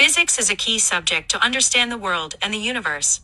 Physics is a key subject to understand the world and the universe.